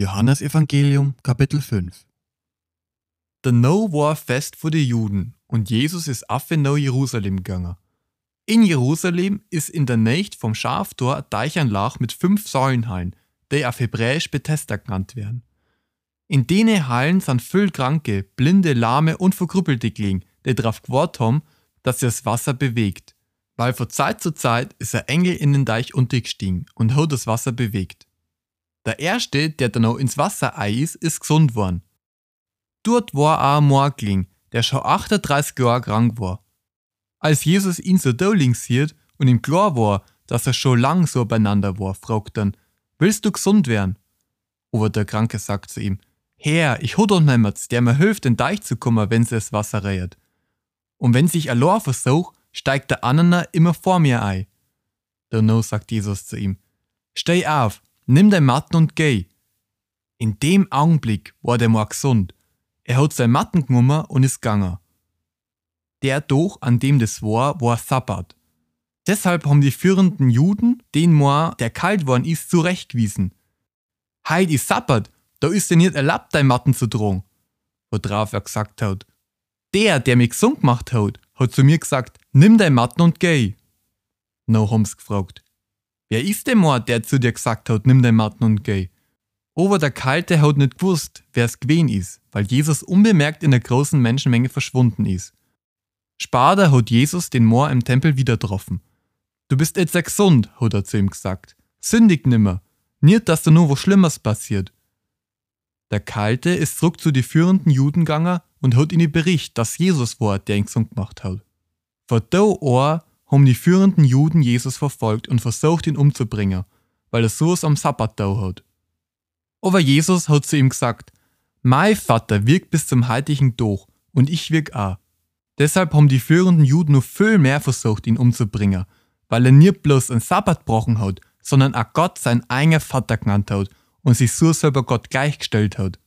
Johannes Evangelium Kapitel 5 Der No war Fest für die Juden und Jesus ist auf nach Jerusalem gegangen. In Jerusalem ist in der Nächt vom Schaftor ein Deichanlach mit fünf Säulenhallen, die auf Hebräisch Bethesda genannt werden. In denen Hallen sind viel Kranke, Blinde, Lahme und Verkrüppelte gelegen, die darauf gewartet haben, dass sich das Wasser bewegt. Weil von Zeit zu Zeit ist ein Engel in den Deich untergestiegen und hat das Wasser bewegt. Der erste, der dann noch ins Wasser ei ist, ist gesund worden. Dort war auch ein Morgling, der schon 38 Jahre krank war. Als Jesus ihn so da sieht und ihm klar war, dass er schon lang so beieinander war, fragt dann, willst du gesund werden? Aber der Kranke sagt zu ihm, Herr, ich hab doch niemand, der mir hilft, den Deich zu kommen, wenn sie das Wasser reiert. Und wenn sich allein versucht, steigt der Anana immer vor mir ein. Danach sagt Jesus zu ihm, Steh auf, nimm dein Matten und geh. In dem Augenblick war der Mann gesund. Er hat sein Matten genommen und ist gegangen. Der doch, an dem das war, war Sabbat. Deshalb haben die führenden Juden den Mann, der kalt worden ist, zurechtgewiesen. Heil ist Sabbat, da ist dir nicht erlaubt, dein Matten zu drohen. Worauf er gesagt hat, der, der mich gesund gemacht hat, hat zu mir gesagt, nimm dein Matten und geh. No haben's gefragt, Wer ist der Mann, der zu dir gesagt hat, nimm dein Matten und geh? Aber der Kalte hat nicht gewusst, wer es gewesen ist, weil Jesus unbemerkt in der großen Menschenmenge verschwunden ist. Später hat Jesus den Moor im Tempel wieder getroffen. Du bist jetzt gesund, hat er zu ihm gesagt. Sündig nimmer. Nicht, dass da nur was Schlimmes passiert. Der Kalte ist zurück zu den führenden Juden gegangen und hat ihnen berichtet, dass Jesus war, der ihn gesund gemacht hat. Von da an haben die führenden Juden Jesus verfolgt und versucht ihn umzubringen, weil er sowas am Sabbat da hat. Aber Jesus hat zu ihm gesagt, mein Vater wirkt bis zum heutigen Tag und ich wirk auch. Deshalb haben die führenden Juden noch viel mehr versucht, ihn umzubringen, weil er nicht bloß einen Sabbat gebrochen hat, sondern auch Gott sein eigener Vater genannt hat und sich so selber Gott gleichgestellt hat.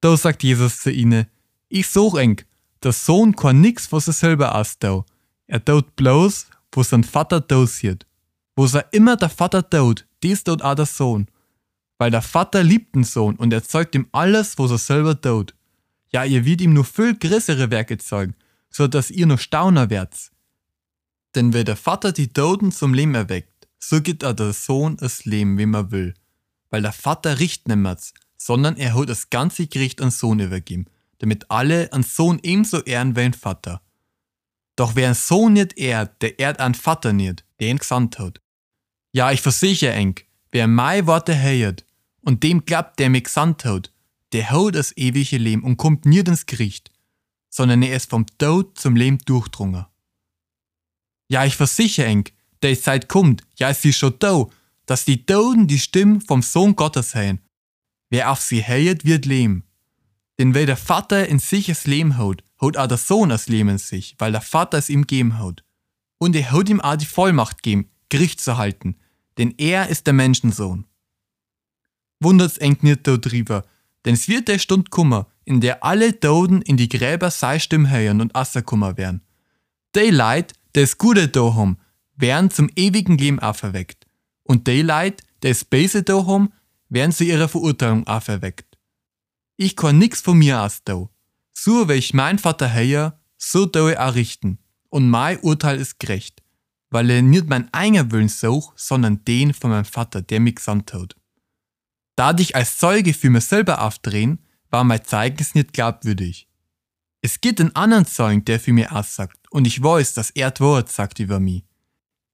Da sagt Jesus zu ihnen, ich such eng, der Sohn kann nix, was er selber austau. Er tut bloß, wo sein Vater da sieht. Wo er immer der Vater tut, dies tut auch der Sohn. Weil der Vater liebt den Sohn und er zeigt ihm alles, was er selber tut. Ja, ihr wird ihm nur viel größere Werke zeigen, so dass ihr noch stauner werdet. Denn wenn der Vater die Toten zum Leben erweckt, so gibt er der Sohn das Leben, wie man will. Weil der Vater riecht niemals, sondern er hat das ganze Gericht an Sohn übergeben, damit alle an Sohn ebenso ehren wie ein Vater. Doch wer Sohn nicht ehrt, der ehrt einen Vater nicht, der ihn gesandt hat. Ja, ich versichere eng, wer mein Worte hört und dem glaubt, der mich gesandt hat, der hat das ewige Leben und kommt nicht ins Gericht, sondern er ist vom Tod zum Leben durchdrungen. Ja, ich versichere eng, der Zeit kommt, ja, es ist schon da, dass die Toten die Stimme vom Sohn Gottes hören. Wer auf sie hört, wird leben. Denn wer der Vater in sich das Leben hat, hat auch der Sohn das Leben sich, weil der Vater es ihm gegeben hat. Und er hat ihm auch die Vollmacht gegeben, Gericht zu halten, denn er ist der Menschensohn. Wundert's eng nicht drüber, denn es wird der Stund kummer, in der alle Toten in die Gräber sei Stimme hören und Asser kummer werden. Die Leid, es Gute da haben, werden zum ewigen Leben auferweckt. Und die Leid, es Böse da haben, werden zu ihrer Verurteilung auferweckt. Ich kann nix von mir aus da. So wie ich mein Vater heia, so ich auch richten. Und mein Urteil ist gerecht, weil er nicht mein eigener Willen sucht, sondern den von meinem Vater, der mich gesandt hat. Da ich als Zeuge für mich selber aufdrehen, war mein Zeugnis nicht glaubwürdig. Es gibt einen anderen Zeugen, der für mich aussagt, und ich weiß, dass er das Wort sagt über mich.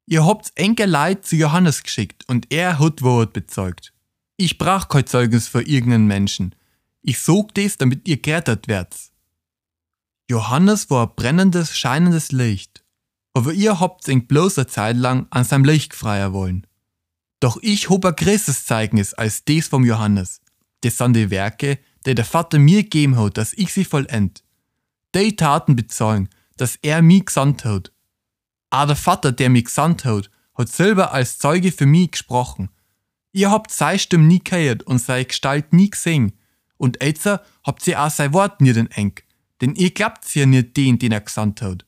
Ihr habt enkel Leid zu Johannes geschickt, und er hat Wort bezeugt. Ich brauch kein Zeugnis für irgendeinen Menschen, ich sog das, damit ihr gerettet werdet. Johannes war ein brennendes, scheinendes Licht, aber ihr habt ihn bloß eine Zeit lang an seinem Licht freier wollen. Doch ich hab ein größeres Zeugnis als das vom Johannes. Das sind die Werke, die der Vater mir gegeben hat, dass ich sie vollend. Die Taten bezahlen, dass er mich gesandt hat. Aber der Vater, der mich gesandt hat, hat selber als Zeuge für mich gesprochen. Ihr habt seine Stimme nie gehört und seine Gestalt nie gesehen, und jetzt habt ihr auch sein Wort nicht in eng, denn ihr glaubt ja nicht den, den er gesandt hat.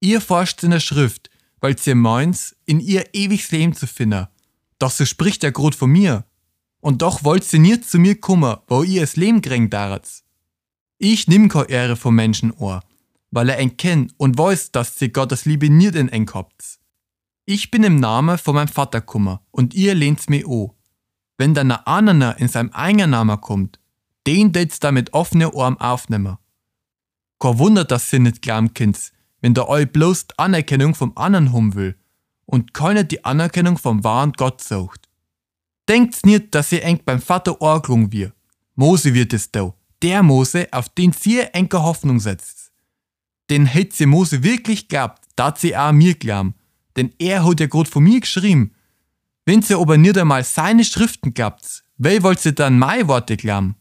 Ihr forscht in der Schrift, weil ihr meint, in ihr ewiges Leben zu finden. Doch so spricht der Grot von mir. Und doch wollt sie nie zu mir kommen, wo ihr es Leben kriegen darat. Ich nimm keine Ehre von Menschen an, weil er eng kennt und weiß, dass sie Gottes Liebe nicht in eng habt. Ich bin im Namen von meinem Vater kummer und ihr lehnt's mir o. Wenn dann ein anderer in seinem eigenen Namen kommt, den det's da mit offenen Arm aufnehmen. Kein Wunder, dass sie nicht glauben könnt, wenn der euch bloß die Anerkennung vom anderen haben will und keiner die Anerkennung vom wahren Gott sucht. Denkt's nicht, dass ihr eng beim Vater angelungen wird. Mose wird es da. Der Mose, auf den sie enke Hoffnung setzt. Den hätt sie Mose wirklich glaubt, dat sie auch mir glauben. Denn er hat ja grad von mir geschrieben. Wenn sie aber nicht einmal seine Schriften glaubt, wer wollt sie dann meine Worte glauben?